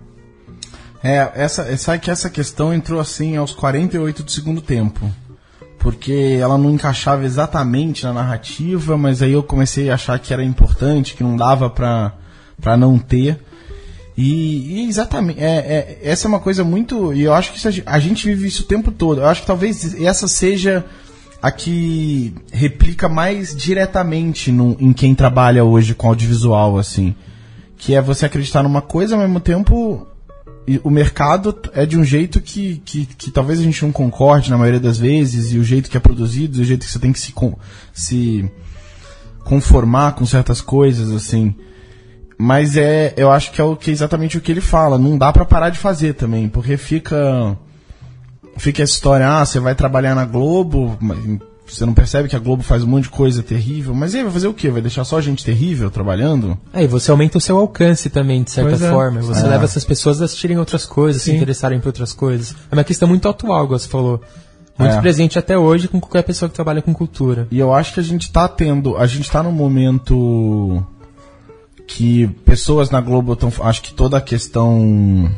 É, essa, sabe que essa questão entrou assim aos 48 do segundo tempo. Porque ela não encaixava exatamente na narrativa, mas aí eu comecei a achar que era importante, que não dava pra, pra não ter. E, e exatamente, é, é- essa é uma coisa muito. E eu acho que isso a gen- a gente vive isso o tempo todo. Eu acho que talvez essa seja a que replica mais diretamente no- em quem trabalha hoje com audiovisual, assim. Que é você acreditar numa coisa, ao mesmo tempo o mercado é de um jeito que, que, que talvez a gente não concorde na maioria das vezes, e o jeito que é produzido, o jeito que você tem que se, con- se conformar com certas coisas, assim. Mas é, eu acho que é o que exatamente o que ele fala. Não dá pra parar de fazer também, porque fica fica essa história, ah, você vai trabalhar na Globo, você não percebe que a Globo faz um monte de coisa terrível, mas e aí vai fazer o quê? Vai deixar só gente terrível trabalhando? É, e você aumenta o seu alcance também, de certa Pois é. forma. Você É. leva essas pessoas a assistirem outras coisas, se Sim. interessarem por outras coisas. É uma questão muito atual, igual você falou. Muito É. presente até hoje com qualquer pessoa que trabalha com cultura. E eu acho que a gente tá tendo, a gente tá num momento que pessoas na Globo estão, acho que toda a questão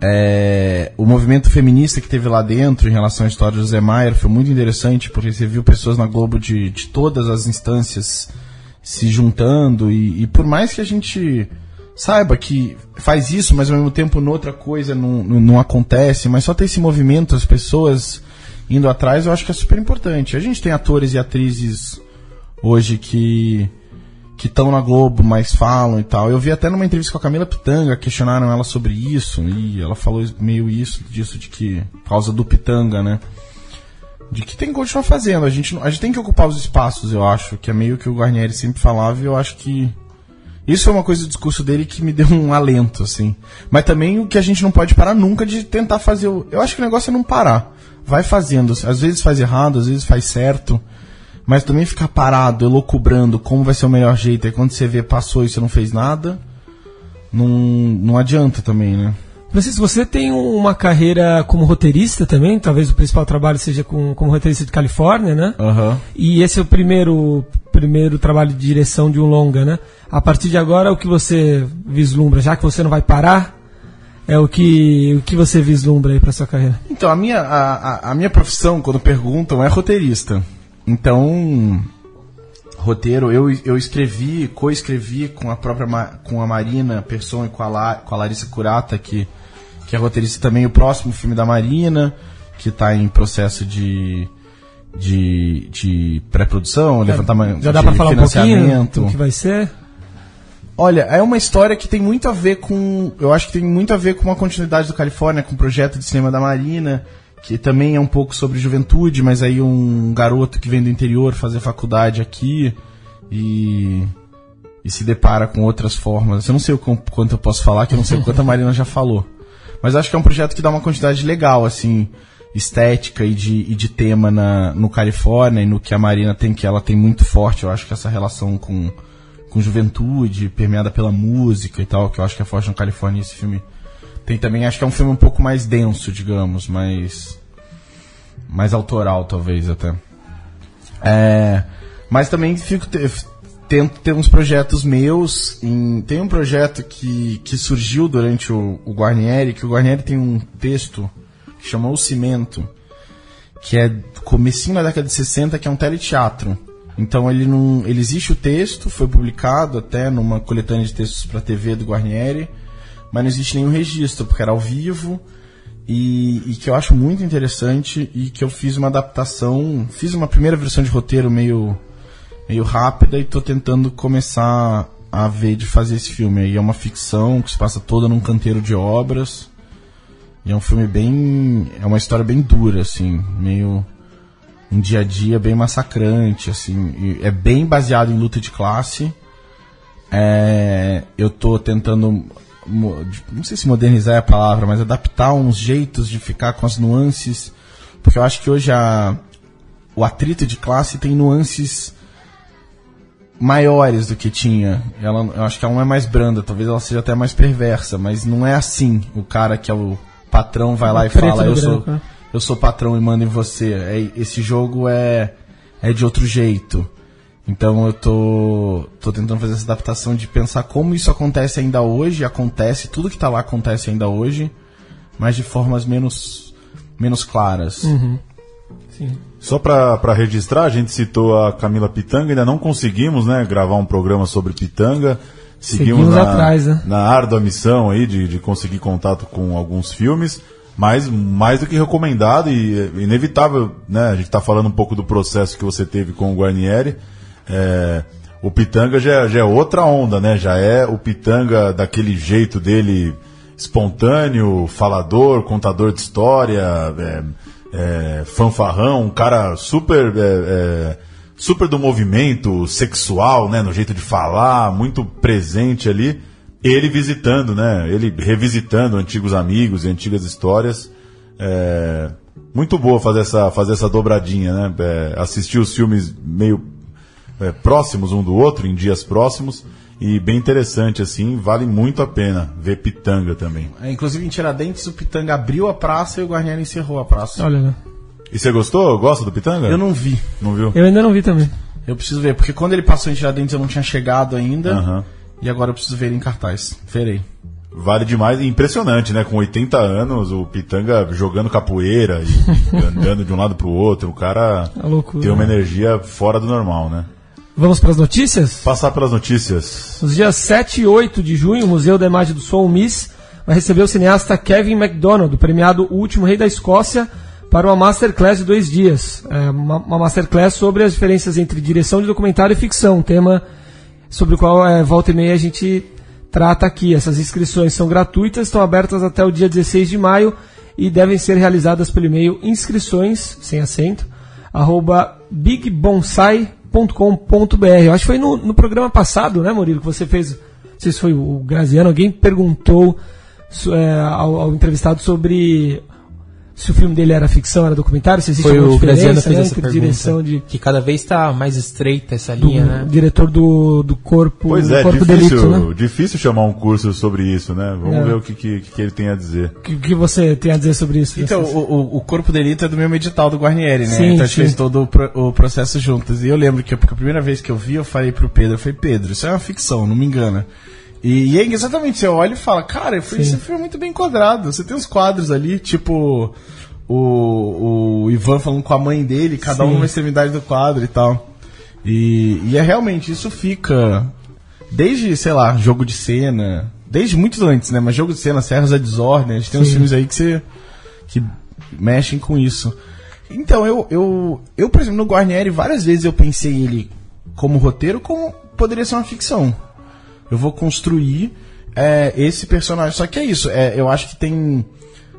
é, o movimento feminista que teve lá dentro em relação à história do José Maier foi muito interessante, porque você viu pessoas na Globo de, de todas as instâncias se juntando e, e por mais que a gente saiba que faz isso, mas ao mesmo tempo noutra coisa não, não, não acontece, mas só ter esse movimento, as pessoas indo atrás, eu acho que é super importante. A gente tem atores e atrizes hoje que que estão na Globo, mas falam e tal. Eu vi até numa entrevista com a Camila Pitanga, questionaram ela sobre isso, e ela falou meio isso, disso, de que, por causa do Pitanga, né? De que tem que continuar fazendo. A gente, a gente tem que ocupar os espaços, eu acho, que é meio que o Guarnieri sempre falava, e eu acho que. Isso foi uma coisa do discurso dele que me deu um alento, assim. Mas também o que a gente não pode parar nunca de tentar fazer. O... Eu acho que o negócio é não parar. Vai fazendo. Às vezes faz errado, às vezes faz certo. Mas também ficar parado, elocubrando como vai ser o melhor jeito. Aí quando você vê, passou e você não fez nada, não, não adianta também, né? Francisco, você tem uma carreira como roteirista também, talvez o principal trabalho seja com, como roteirista de Califórnia, né? Aham. E esse é o primeiro, primeiro trabalho de direção de um longa, né? A partir de agora, o que você vislumbra, já que você não vai parar, é o que, o que você vislumbra aí pra sua carreira? Então, a minha, a- a minha profissão, quando perguntam, é roteirista. Então, roteiro, eu, eu escrevi, co-escrevi com a própria com a Marina Persson e com a, La- com a Larissa Curata, que, que é roteirista também, o próximo filme da Marina, que está em processo de, de, de pré-produção, levantamento Já dá pra falar um pouquinho do que vai ser? Olha, é uma história que tem muito a ver com. Eu acho que tem muito a ver com uma continuidade do Califórnia, com o projeto de cinema da Marina, que também é um pouco sobre juventude, mas aí um garoto que vem do interior fazer faculdade aqui e. e se depara com outras formas. Eu não sei o quanto eu posso falar, que eu não sei o quanto a Marina já falou. Mas acho que é um projeto que dá uma quantidade legal, assim, estética e de, e de tema na, no Califórnia e no que a Marina tem, que ela tem muito forte. Eu acho que essa relação com, com juventude, permeada pela música e tal, que eu acho que é forte no Califórnia. Esse filme tem também, acho que é um filme um pouco mais denso, digamos, mais, mais autoral, talvez até. É, mas também fico te- tento ter uns projetos meus. em- tem um projeto que, que surgiu durante o, o Guarnieri, que o Guarnieri tem um texto que chama O Cimento, que é comecinho da década de 60, que é um teleteatro. Então ele não, ele existe o texto, foi publicado até numa coletânea de textos para TV do Guarnieri, mas não existe nenhum registro, porque era ao vivo e, e, que eu acho muito interessante e que eu fiz uma adaptação, fiz uma primeira versão de roteiro meio meio rápida e tô tentando começar a ver de fazer esse filme. É uma ficção que se passa toda num canteiro de obras. E é um filme bem. É uma história bem dura, assim, meio. Um dia a dia bem massacrante, assim. é bem baseado em luta de classe. É, eu tô tentando. Não sei se modernizar é a palavra, mas adaptar uns jeitos de ficar com as nuances. Porque eu acho que hoje a, o atrito de classe tem nuances maiores do que tinha. Ela, eu acho que ela não é mais branda, talvez ela seja até mais perversa, mas não é assim. O cara que é o patrão vai lá e fala, eu sou, né? eu sou patrão e mando em você. É, esse jogo é, é de outro jeito. Então eu tô, tô tentando fazer essa adaptação de pensar como isso acontece ainda hoje, acontece, tudo que tá lá acontece ainda hoje, mas de formas menos, menos claras. Uhum. Sim. Só para registrar, a gente citou a Camila Pitanga, ainda não conseguimos né, gravar um programa sobre Pitanga. Seguimos, Seguimos na, atrás, né? na árdua missão aí de, de conseguir contato com alguns filmes, mas mais do que recomendado e inevitável, né? A gente está falando um pouco do processo que você teve com o Guarnieri. É, o Pitanga já, já é outra onda, né? Já é o Pitanga daquele jeito dele espontâneo, falador, contador de história, é, é, fanfarrão, um cara super é, é, super do movimento sexual, né, no jeito de falar, muito presente ali. Ele visitando, né, ele revisitando antigos amigos e antigas histórias. É, muito boa fazer essa fazer essa dobradinha, né? É, assistir os filmes meio é, próximos um do outro, em dias próximos e bem interessante, assim, vale muito a pena ver Pitanga também. É, inclusive em Tiradentes o Pitanga abriu a praça e o Guarnieri encerrou a praça. Olha, né? E você gostou? Gosta do Pitanga? Eu não vi. Não viu? Eu ainda não vi também. Eu preciso ver, porque quando ele passou em Tiradentes eu não tinha chegado ainda. Uhum. E agora eu preciso ver ele em cartaz. Verei. Vale demais, impressionante, né? Com 80 anos, o Pitanga jogando capoeira e andando de um lado pro outro. O cara é tem uma energia fora do normal, né? Vamos para as notícias? Passar pelas notícias. Nos dias 7 e 8 de junho, o Museu da Imagem do Som, Miss, vai receber o cineasta Kevin MacDonald, premiado O Último Rei da Escócia, para uma masterclass de dois dias. É uma, uma, masterclass sobre as diferenças entre direção de documentário e ficção, um tema sobre o qual é, volta e meia a gente trata aqui. Essas inscrições são gratuitas, estão abertas até o dia 16 de maio e devem ser realizadas pelo e-mail inscrições, sem acento, arroba bigbonsai.com Eu acho que foi no, no, programa passado, né, Murilo, que você fez. Não sei se foi o Graziano, alguém perguntou é, ao, ao, entrevistado sobre se o filme dele era ficção, era documentário, se existe Foi o Graziano fez né, essa pergunta, direção de que cada vez está mais estreita essa do, linha, né? Diretor do, do corpo, pois do é, corpo difícil, delito, né? difícil chamar um curso sobre isso, né? Vamos é. ver o que, que, que, ele tem a dizer. O que, que, você tem a dizer sobre isso? Então, o, o, corpo delito é do mesmo edital do Guarnieri, né? Sim, então a gente fez todo o, pro, o, processo juntos. E eu lembro que porque a primeira vez que eu vi, eu falei pro Pedro, eu falei, Pedro, isso é uma ficção, não me engana. E, e é exatamente, você olha e fala, cara, esse filme é muito bem enquadrado. Você tem uns quadros ali, tipo o, o Ivan falando com a mãe dele, cada Sim. um numa extremidade do quadro e tal. E, e é realmente, isso fica. Desde, sei lá, jogo de cena. Desde muito antes, né? Mas jogo de cena, Serras da Desordem, a gente tem Sim. uns filmes aí que você. que mexem com isso. Então, eu, eu, eu, por exemplo, no Guarnieri, várias vezes eu pensei ele como roteiro, como poderia ser uma ficção. Eu vou construir é, esse personagem. Só que é isso, é, eu acho que tem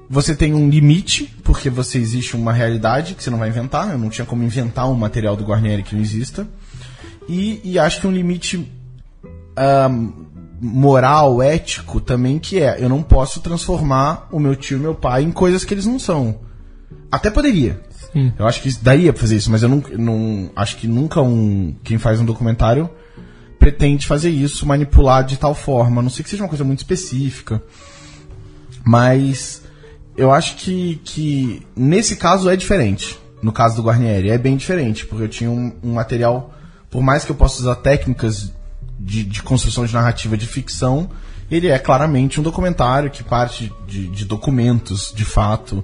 você tem um limite, porque você existe uma realidade que você não vai inventar. Eu não tinha como inventar um material do Guarnieri que não exista. E, e acho que um limite moral, ético também, que é: eu não posso transformar o meu tio e meu pai em coisas que eles não são. Até poderia. Sim. Eu acho que daria pra fazer isso, mas eu não, não acho que nunca um quem faz um documentário pretende fazer isso, manipular de tal forma. A não sei que seja uma coisa muito específica. Mas eu acho que, que nesse caso é diferente. No caso do Guarnieri, é bem diferente, porque eu tinha um, um material, por mais que eu possa usar técnicas de, de, construção de narrativa de ficção, ele é claramente um documentário que parte de, de documentos, de fato.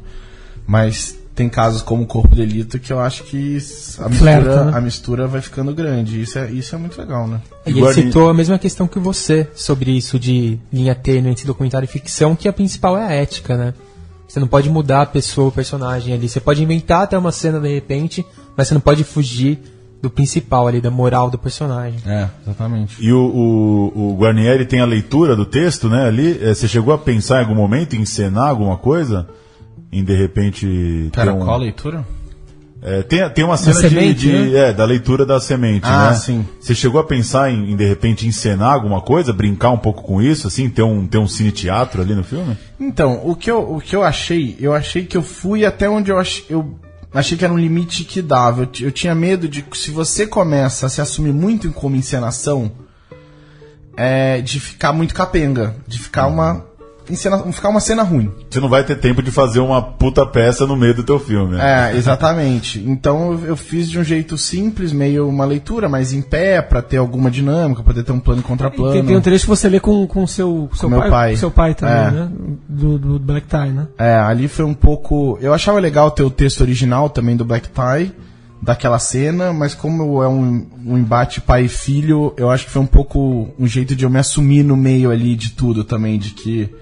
Mas tem casos como o Corpo de Delito que eu acho que a Flerta, mistura, né? a mistura vai ficando grande. Isso é, isso é muito legal, né? E ele citou a mesma questão que você sobre isso de linha tênue entre documentário e ficção, que a principal é a ética, né? Você não pode mudar a pessoa, o personagem ali. Você pode inventar até uma cena de repente, mas você não pode fugir do principal ali, da moral do personagem. É, exatamente. E o, o, o Guarnieri tem a leitura do texto, né? Ali, Eh, você chegou a pensar em algum momento em encenar alguma coisa? Em de repente. Pera, ter um- qual a leitura? É, tem, tem uma cena de, semente, de- né? é, da leitura da semente, Ah, né? sim. Você chegou a pensar em, em, de repente encenar alguma coisa, brincar um pouco com isso, assim, ter um, ter um cine teatro ali no filme? Então, o que, eu, o que eu achei, eu achei que eu fui até onde eu achei, eu achei que era um limite que dava. Eu, eu tinha medo de que se você começa a se assumir muito como encenação, é, de ficar muito capenga, de ficar uma encena, ficar uma cena ruim. Você não vai ter tempo de fazer uma puta peça no meio do teu filme. né? É, exatamente. Então eu, fiz de um jeito simples, meio uma leitura, mas em pé, pra ter alguma dinâmica, poder ter um plano contra E plano. tem, tem um trecho que você lê com, com seu, seu meu pai, pai. com seu pai também, É. né? Do, do Black Tie, né? É, ali foi um pouco. Eu achava legal ter o texto original também do Black Tie, daquela cena, mas como é um, um embate pai e filho, eu acho que foi um pouco um jeito de eu me assumir no meio ali de tudo também, de que,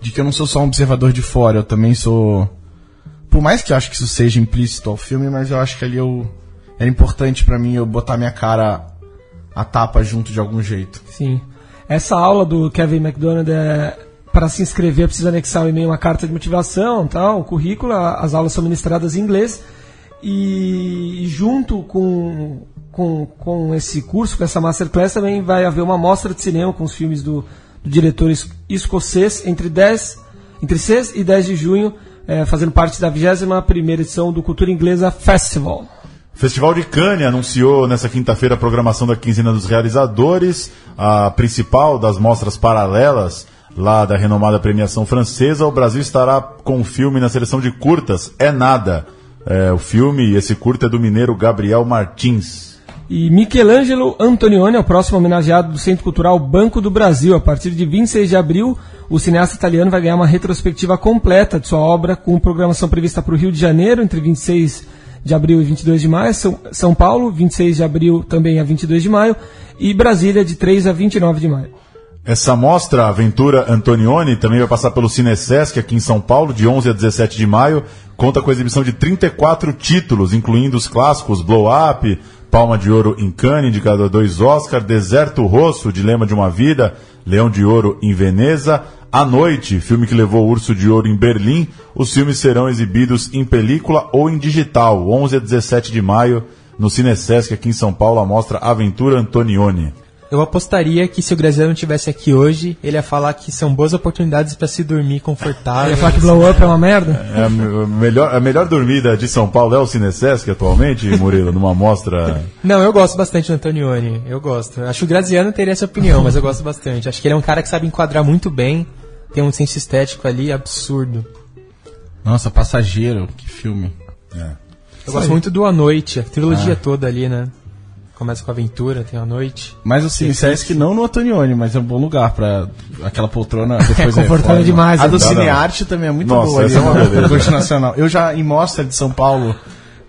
de que eu não sou só um observador de fora, eu também sou. Por mais que eu acho que isso seja implícito ao filme, mas eu acho que ali eu. Era importante pra mim eu botar minha cara a tapa junto de algum jeito. Sim. Essa aula do Kevin McDonald é para se inscrever precisa anexar um e-mail, uma carta de motivação, tal, um currículo, as aulas são ministradas em inglês e junto com, com, com esse curso, com essa masterclass também vai haver uma mostra de cinema com os filmes do, do diretor es- escocês entre 10 entre 6 e 10 de junho, eh, fazendo parte da 21ª edição do Cultura Inglesa Festival. Festival de Cannes anunciou nessa quinta-feira a programação da quinzena dos realizadores, a principal das mostras paralelas lá da renomada premiação francesa. O Brasil estará com o filme na seleção de curtas, É Nada. É, o filme, esse curta é do mineiro Gabriel Martins. E Michelangelo Antonioni é o próximo homenageado do Centro Cultural Banco do Brasil. A partir de 26 de abril, o cineasta italiano vai ganhar uma retrospectiva completa de sua obra, com programação prevista para o Rio de Janeiro, entre 26 de abril e 22 de maio, São, Paulo, 26 de abril também a 22 de maio, e Brasília, de 3 a 29 de maio. Essa mostra, Aventura Antonioni, também vai passar pelo Cinesesc aqui em São Paulo, de 11 a 17 de maio. Conta com a exibição de 34 títulos, incluindo os clássicos Blow Up, Palma de Ouro em Cannes, indicado a dois Oscar, Deserto Rosso, Dilema de uma Vida, Leão de Ouro em Veneza, A Noite, filme que levou o Urso de Ouro em Berlim. Os filmes serão exibidos em película ou em digital, 11 a 17 de maio, no Cinesesc aqui em São Paulo, a mostra Aventura Antonioni. Eu apostaria que se o Graziano estivesse aqui hoje, ele ia falar que são boas oportunidades para se dormir confortável. Ia falar que Blow Up é uma merda? É a, me- melhor, a melhor dormida de São Paulo é o Cinesesc atualmente, Murilo, numa mostra. Não, eu gosto bastante do Antonioni. Eu gosto. Acho que o Graziano teria essa opinião, mas eu gosto bastante. Acho que ele é um cara que sabe enquadrar muito bem. Tem um senso estético ali absurdo. Nossa, Passageiro, que filme. Eu gosto muito do A Noite, a trilogia toda ali, né? Começa com a aventura, tem a noite. Mas o Cine Sesc não no Antonioni, mas é um bom lugar pra aquela poltrona depois É confortável fora. demais, A do né? Cinearte também é muito Nossa, boa. essa é uma beleza. Curso Nacional. Eu já, em mostra de São Paulo,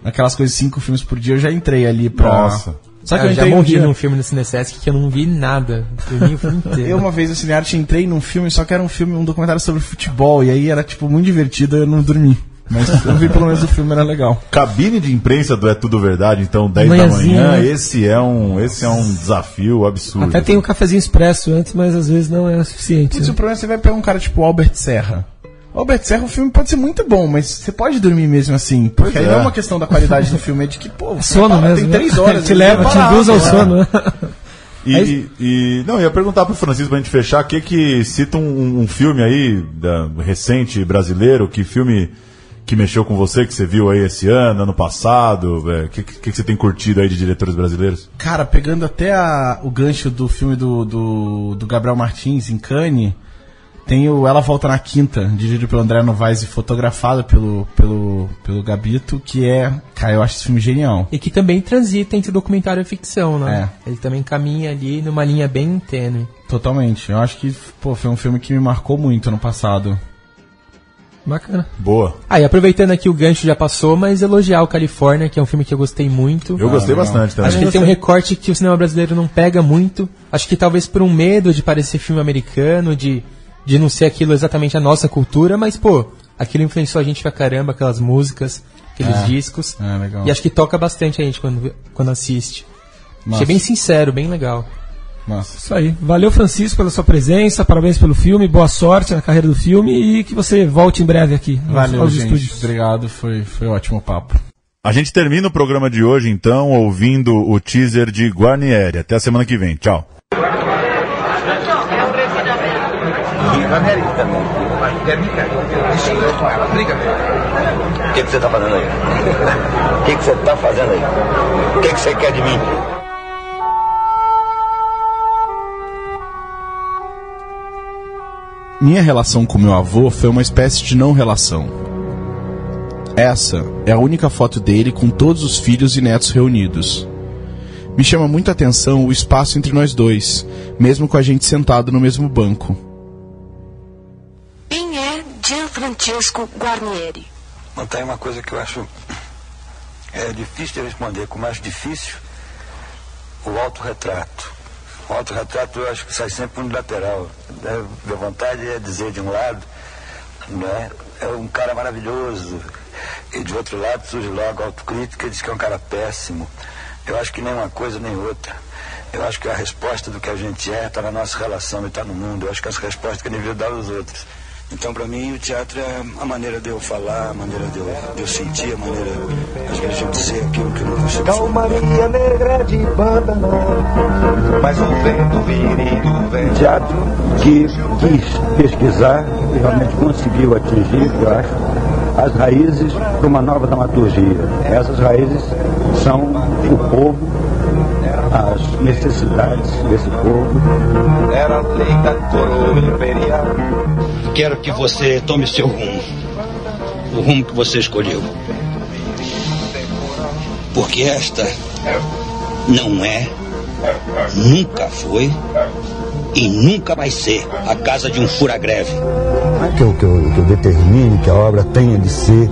naquelas coisas, cinco filmes por dia, eu já entrei ali pra... Nossa. Só que Ah, eu eu já entrei um morri dia... num filme no Cinesesc que eu não vi nada. Dormi o filme inteiro. Eu uma vez no Cinearte entrei num filme, só que era um filme, um documentário sobre futebol, e aí era tipo muito divertido, eu não dormi. Mas eu vi pelo menos o filme, era legal. Cabine de imprensa do É Tudo Verdade, então, 10 da manhã. né? Esse é um, esse é um desafio absurdo. Até tem um cafezinho expresso antes, mas às vezes não é suficiente. Putz, né? o problema é que você vai pegar um cara tipo Albert Serra. O Albert Serra, o filme pode ser muito bom, mas você pode dormir mesmo assim. Porque Pois aí não é. é uma questão da qualidade do filme, é de que, pô, Sono para, mesmo. tem né? três horas. te leva, te induz ao sono. né? E, É e, e- não, eu ia perguntar pro Francisco pra gente fechar, que que cita um, um filme aí, da, recente, brasileiro, que filme que mexeu com você, que você viu aí esse ano, ano passado, o que, que, que você tem curtido aí de diretores brasileiros? Cara, pegando até a- o gancho do filme do, do, do Gabriel Martins em Cannes, tem o Ela Volta na Quinta, dirigido pelo André Novaes e fotografado pelo, pelo, pelo Gabito, que é, cara, eu acho esse filme genial. E que também transita entre documentário e ficção, né? É. Ele também caminha ali numa linha bem tênue. Totalmente. Eu acho que, pô, foi um filme que me marcou muito ano passado. Bacana. Boa. Ah, e aproveitando aqui o gancho já passou, mas elogiar o Califórnia, que é um filme que eu gostei muito. Eu gostei legal. bastante também. Acho que ele tem um recorte que o cinema brasileiro não pega muito. Acho que talvez por um medo de parecer filme americano, de, de não ser aquilo exatamente a nossa cultura, mas, pô, aquilo influenciou a gente pra caramba, aquelas músicas, aqueles É. discos. É, legal. E acho que toca bastante a gente quando, quando assiste. Achei bem sincero, bem legal. Nossa. Isso aí. Valeu, Francisco, pela sua presença. Parabéns pelo filme. Boa sorte na carreira do filme e que você volte em breve aqui aos- Valeu, aos gente. estúdios. Obrigado, foi, foi ótimo o papo. A gente termina o programa de hoje, então, ouvindo o teaser de Guarnieri. Até a semana que vem. Tchau. O que, que você tá fazendo aí? O que, que você tá fazendo aí? O que, que você quer de mim? Minha relação com meu avô foi uma espécie de não relação. Essa é a única foto dele com todos os filhos e netos reunidos. Me chama muita atenção o espaço entre nós dois, mesmo com a gente sentado no mesmo banco. Quem é Gianfrancesco Guarnieri? Não tem uma coisa que eu acho é difícil de responder, como acho difícil o autorretrato. Autorretrato eu acho que sai sempre unilateral. Né? Minha vontade é dizer de um lado, né? é um cara maravilhoso, e de outro lado surge logo a autocrítica e diz que é um cara péssimo. Eu acho que nem uma coisa nem outra. Eu acho que a resposta do que a gente é está na nossa relação e está no mundo. Eu acho que as respostas que a gente dar aos outros. Então, para mim, o teatro é a maneira de eu falar, a maneira de eu, de eu sentir, a maneira, às vezes, de eu dizer aquilo que eu não consigo. Calmaria negra de Bandanã, mas o vento virido vem. teatro que quis pesquisar e realmente conseguiu atingir, eu acho, as raízes para uma nova dramaturgia. Essas raízes são o povo, as necessidades desse povo. Era a lei da coroa imperial. Quero que você tome seu rumo. O rumo que você escolheu. Porque esta não é, nunca foi e nunca vai ser a casa de um fura-greve. Não é que eu, que, eu, que eu determine que a obra tenha de ser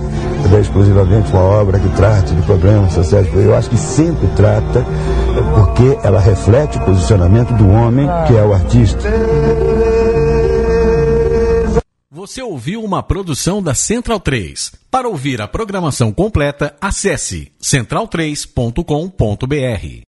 exclusivamente uma obra que trate de problemas sociais. Eu acho que sempre trata, porque ela reflete o posicionamento do homem, que é o artista. Você ouviu uma produção da Central 3. Para ouvir a programação completa, acesse central3.com.br.